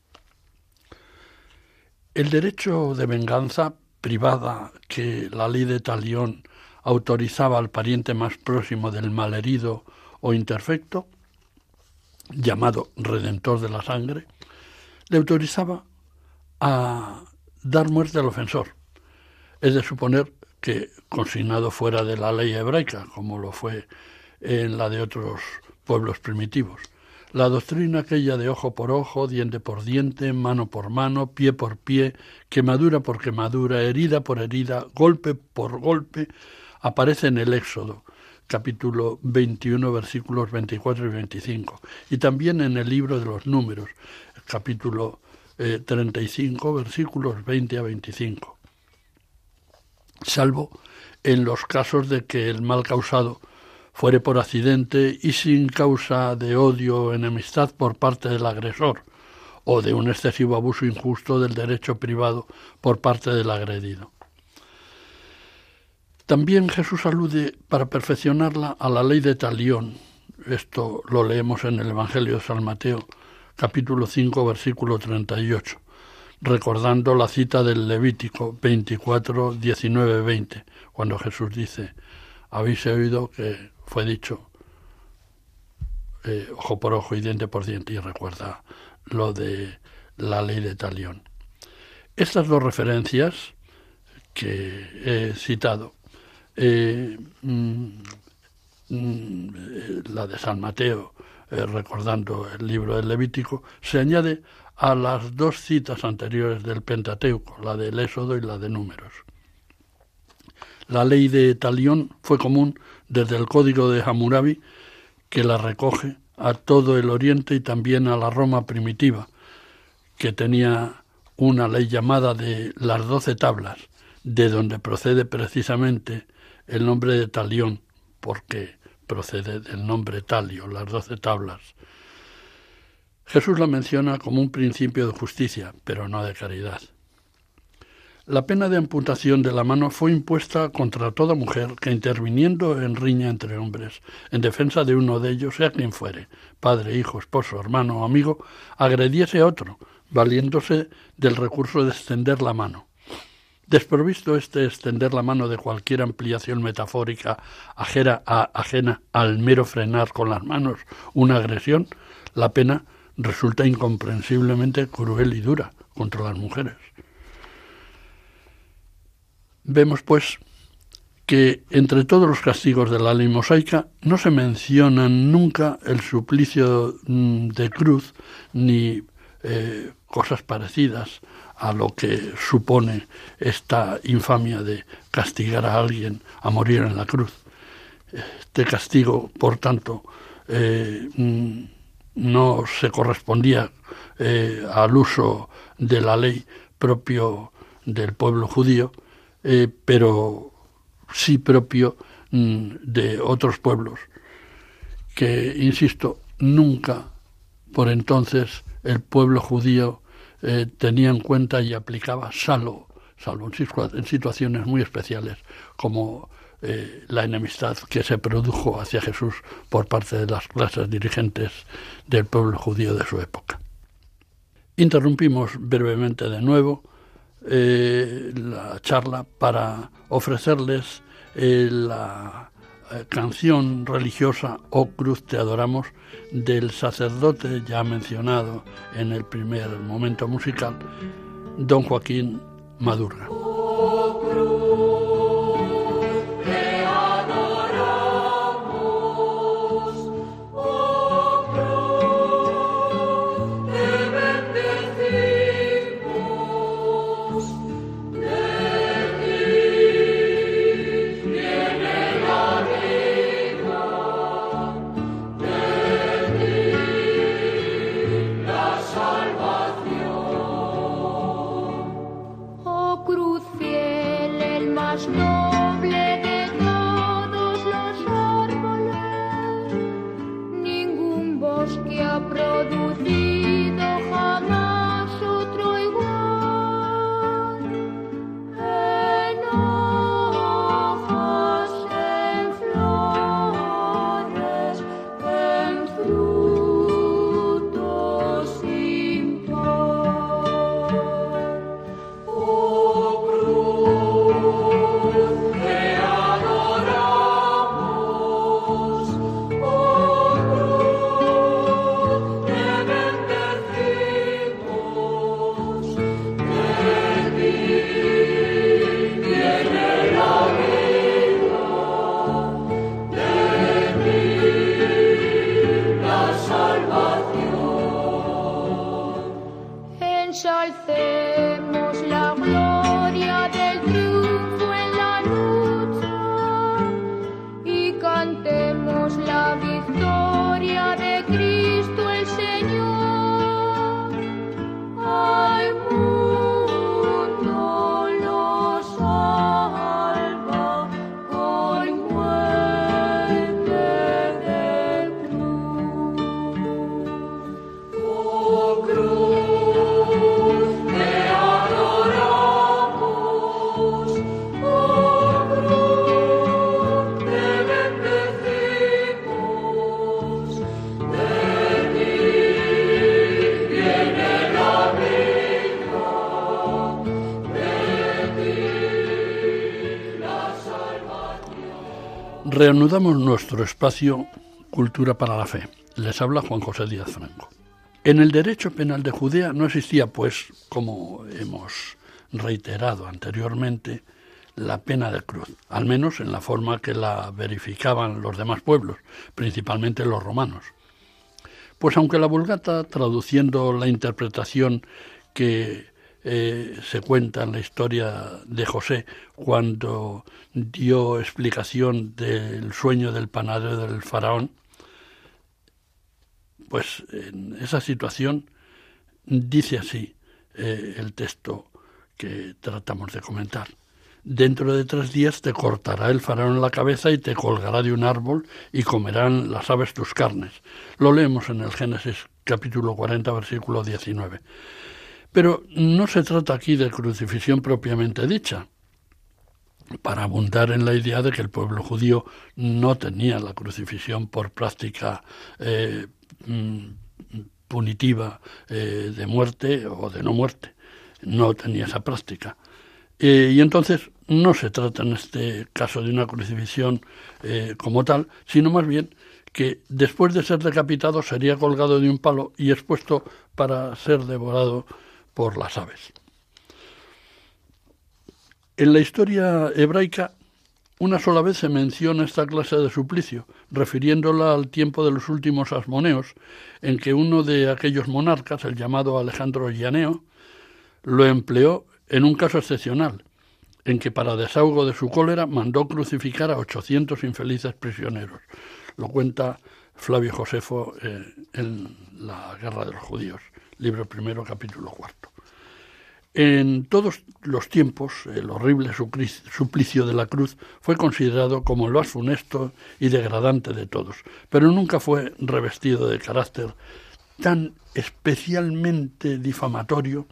Speaker 2: El derecho de venganza privada que la ley de talión autorizaba al pariente más próximo del malherido o imperfecto, llamado redentor de la sangre, le autorizaba a dar muerte al ofensor. Es de suponer que consignado fuera de la ley hebraica, como lo fue en la de otros pueblos primitivos. La doctrina aquella de ojo por ojo, diente por diente, mano por mano, pie por pie, quemadura por quemadura, herida por herida, golpe por golpe, aparece en el Éxodo, capítulo 21, versículos 24 y 25, y también en el libro de los números, capítulo 35, eh, versículos 20 a 25. Salvo en los casos de que el mal causado fuere por accidente y sin causa de odio o enemistad por parte del agresor, o de un excesivo abuso injusto del derecho privado por parte del agredido. También Jesús alude para perfeccionarla a la ley de talión. Esto lo leemos en el Evangelio de San Mateo, capítulo 5, versículo 38, recordando la cita del Levítico 24, 19, 20, cuando Jesús dice, habéis oído que fue dicho eh, ojo por ojo y diente por diente y recuerda lo de la ley de Talión. Estas dos referencias que he citado, eh, mm, mm, la de San Mateo eh, recordando el libro del Levítico, se añade a las dos citas anteriores del Pentateuco, la del Éxodo y la de Números. La ley de Talión fue común desde el Código de Hammurabi, que la recoge a todo el Oriente y también a la Roma primitiva, que tenía una ley llamada de las doce tablas, de donde procede precisamente el nombre de Talión, porque procede del nombre Talio, las doce tablas. Jesús la menciona como un principio de justicia, pero no de caridad. La pena de amputación de la mano fue impuesta contra toda mujer que interviniendo en riña entre hombres, en defensa de uno de ellos, sea quien fuere, padre, hijo, esposo, hermano o amigo, agrediese a otro, valiéndose del recurso de extender la mano. Desprovisto este extender la mano de cualquier ampliación metafórica ajena, ajena al mero frenar con las manos una agresión, la pena resulta incomprensiblemente cruel y dura contra las mujeres. Vemos, pues, que entre todos los castigos de la ley mosaica no se mencionan nunca el suplicio mm, de cruz ni eh, cosas parecidas a lo que supone esta infamia de castigar a alguien a morir en la cruz. Este castigo, por tanto, eh, mm, no se correspondía eh, al uso de la ley propio del pueblo judío, eh, pero sí propio mm, de otros pueblos, que, insisto, nunca por entonces el pueblo judío eh, tenía en cuenta y aplicaba, salvo, en situaciones muy especiales, como eh, la enemistad que se produjo hacia Jesús por parte de las clases dirigentes del pueblo judío de su época. Interrumpimos brevemente de nuevo eh, la charla para ofrecerles eh, la canción religiosa O Cruz te adoramos del sacerdote ya mencionado en el primer momento musical, don Joaquín Madurga. Reanudamos nuestro espacio Cultura para la Fe. Les habla Juan José Díaz Franco. En el derecho penal de Judea no existía, pues, como hemos reiterado anteriormente, la pena de cruz, al menos en la forma que la verificaban los demás pueblos, principalmente los romanos. Pues aunque la Vulgata, traduciendo la interpretación que eh, se cuenta en la historia de José cuando dio explicación del sueño del panadero del faraón, pues en esa situación dice así eh, el texto que tratamos de comentar. Dentro de tres días te cortará el faraón la cabeza y te colgará de un árbol y comerán las aves tus carnes. Lo leemos en el Génesis capítulo 40, versículo 19. Pero no se trata aquí de crucifixión propiamente dicha, para abundar en la idea de que el pueblo judío no tenía la crucifixión por práctica eh, mm, punitiva eh, de muerte o de no muerte. No tenía esa práctica. Eh, y entonces no se trata en este caso de una crucifixión como tal, sino más bien que después de ser decapitado sería colgado de un palo y expuesto para ser devorado por las aves. En la historia hebraica, una sola vez se menciona esta clase de suplicio, refiriéndola al tiempo de los últimos asmoneos, en que uno de aquellos monarcas, el llamado Alejandro Llaneo, lo empleó en un caso excepcional, en que para desahogo de su cólera mandó crucificar a 800 infelices prisioneros. Lo cuenta Flavio Josefo eh, en La Guerra de los Judíos libro primero, capítulo cuarto. En todos los tiempos, el horrible suplicio de la cruz fue considerado como el más funesto y degradante de todos, pero nunca fue revestido de carácter tan especialmente difamatorio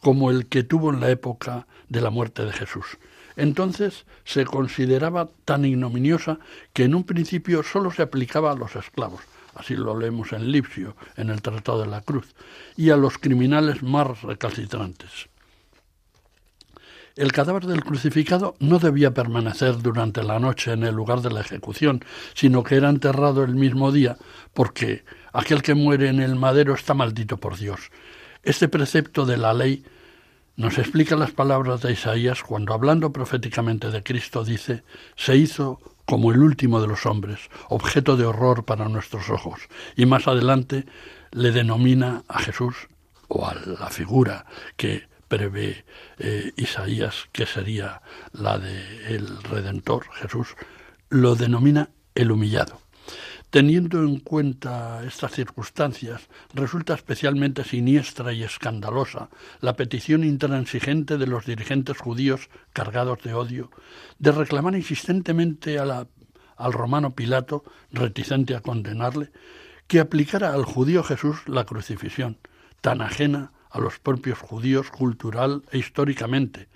Speaker 2: como el que tuvo en la época de la muerte de Jesús. Entonces se consideraba tan ignominiosa que en un principio solo se aplicaba a los esclavos, así lo leemos en Lipsio, en el Tratado de la Cruz, y a los criminales más recalcitrantes. El cadáver del crucificado no debía permanecer durante la noche en el lugar de la ejecución, sino que era enterrado el mismo día, porque aquel que muere en el madero está maldito por Dios. Este precepto de la ley nos explica las palabras de Isaías cuando, hablando proféticamente de Cristo, dice, se hizo como el último de los hombres, objeto de horror para nuestros ojos. Y más adelante le denomina a Jesús o a la figura que prevé eh, Isaías, que sería la del el Redentor, Jesús, lo denomina el humillado. Teniendo en cuenta estas circunstancias, resulta especialmente siniestra y escandalosa la petición intransigente de los dirigentes judíos cargados de odio de reclamar insistentemente al romano Pilato, reticente a condenarle, que aplicara al judío Jesús la crucifixión, tan ajena a los propios judíos cultural e históricamente,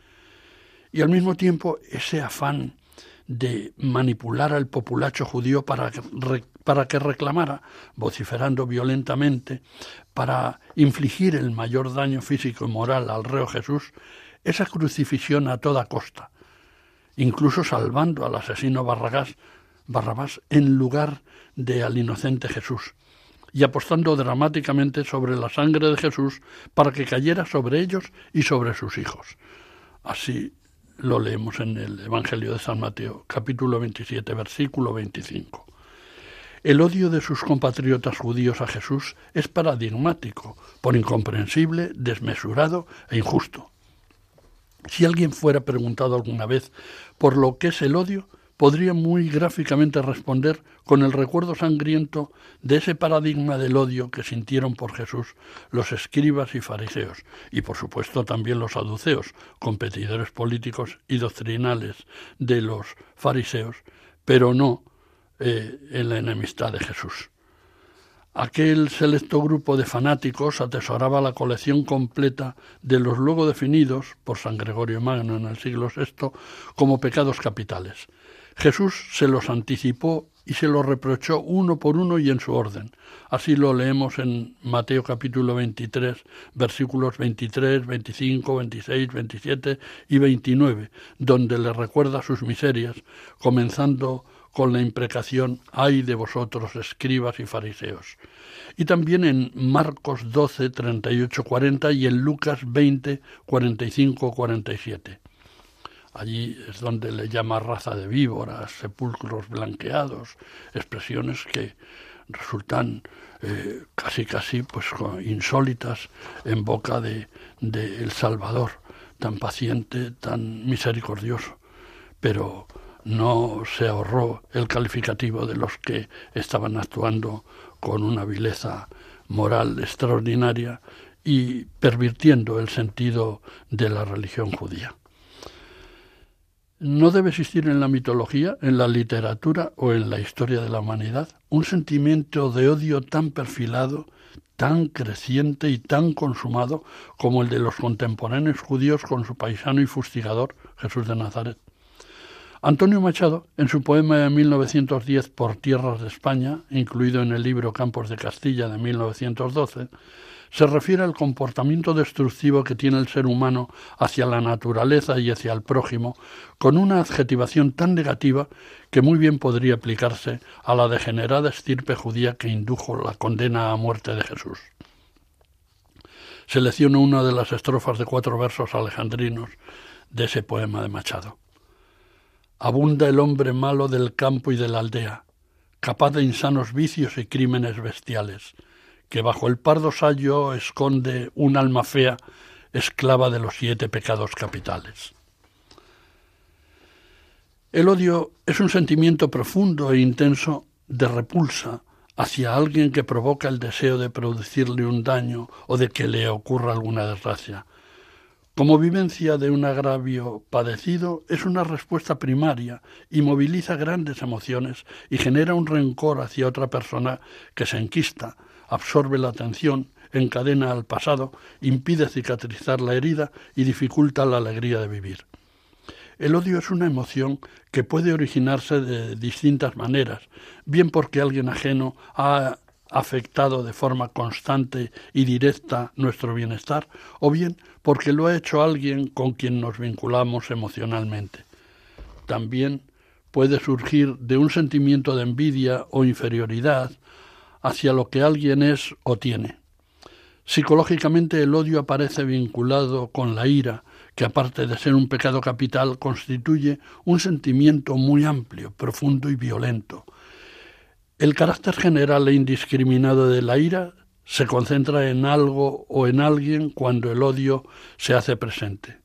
Speaker 2: y al mismo tiempo ese afán de manipular al populacho judío para, para que reclamara, vociferando violentamente, para infligir el mayor daño físico y moral al reo Jesús, esa crucifixión a toda costa, incluso salvando al asesino Barragás, Barrabás en lugar de al inocente Jesús, y apostando dramáticamente sobre la sangre de Jesús para que cayera sobre ellos y sobre sus hijos. Así lo leemos en el Evangelio de San Mateo, capítulo 27, versículo 25. El odio de sus compatriotas judíos a Jesús es paradigmático, por incomprensible, desmesurado e injusto. Si alguien fuera preguntado alguna vez por lo que es el odio, podría muy gráficamente responder con el recuerdo sangriento de ese paradigma del odio que sintieron por Jesús los escribas y fariseos, y por supuesto también los saduceos, competidores políticos y doctrinales de los fariseos, pero no eh, en la enemistad de Jesús. Aquel selecto grupo de fanáticos atesoraba la colección completa de los luego definidos por San Gregorio Magno en el siglo VI como pecados capitales, Jesús se los anticipó y se los reprochó uno por uno y en su orden. Así lo leemos en Mateo capítulo 23, versículos 23, 25, 26, 27 y 29, donde le recuerda sus miserias, comenzando con la imprecación ay de vosotros escribas y fariseos. Y también en Marcos 12, 38, 40 y en Lucas 20, 45, 47. Allí es donde le llama raza de víboras, sepulcros blanqueados, expresiones que resultan eh, casi casi pues insólitas en boca de, de El Salvador, tan paciente, tan misericordioso, pero no se ahorró el calificativo de los que estaban actuando con una vileza moral extraordinaria y pervirtiendo el sentido de la religión judía. No debe existir en la mitología, en la literatura o en la historia de la humanidad un sentimiento de odio tan perfilado, tan creciente y tan consumado como el de los contemporáneos judíos con su paisano y fustigador Jesús de Nazaret. Antonio Machado, en su poema de 1910 Por tierras de España, incluido en el libro Campos de Castilla de 1912, se refiere al comportamiento destructivo que tiene el ser humano hacia la naturaleza y hacia el prójimo, con una adjetivación tan negativa que muy bien podría aplicarse a la degenerada estirpe judía que indujo la condena a muerte de Jesús. Selecciono una de las estrofas de cuatro versos alejandrinos de ese poema de Machado. Abunda el hombre malo del campo y de la aldea, capaz de insanos vicios y crímenes bestiales, que bajo el pardo sayo esconde un alma fea, esclava de los siete pecados capitales. El odio es un sentimiento profundo e intenso de repulsa hacia alguien que provoca el deseo de producirle un daño o de que le ocurra alguna desgracia, como vivencia de un agravio padecido, es una respuesta primaria y moviliza grandes emociones y genera un rencor hacia otra persona que se enquista, absorbe la atención, encadena al pasado, impide cicatrizar la herida y dificulta la alegría de vivir. El odio es una emoción que puede originarse de distintas maneras, bien porque alguien ajeno ha afectado de forma constante y directa nuestro bienestar, o bien porque lo ha hecho alguien con quien nos vinculamos emocionalmente. También puede surgir de un sentimiento de envidia o inferioridad hacia lo que alguien es o tiene. Psicológicamente el odio aparece vinculado con la ira, que aparte de ser un pecado capital constituye un sentimiento muy amplio, profundo y violento, el carácter general e indiscriminado de la ira se concentra en algo o en alguien cuando el odio se hace presente.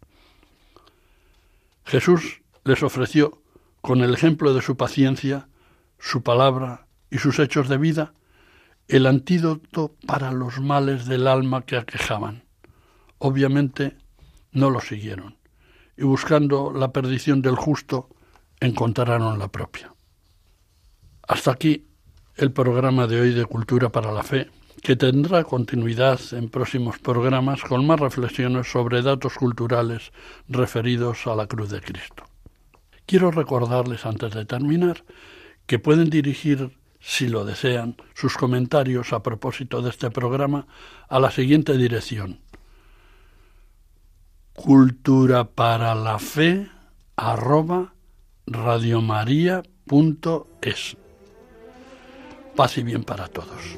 Speaker 2: Jesús les ofreció, con el ejemplo de su paciencia, su palabra y sus hechos de vida, el antídoto para los males del alma que aquejaban. Obviamente no lo siguieron, y buscando la perdición del justo, encontraron la propia. Hasta aquí el programa de hoy de Cultura para la Fe, que tendrá continuidad en próximos programas con más reflexiones sobre datos culturales referidos a la cruz de Cristo. Quiero recordarles antes de terminar que pueden dirigir, si lo desean, sus comentarios a propósito de este programa a la siguiente dirección. Cultura para la fe arroba radiomaria.es Paz y bien para todos.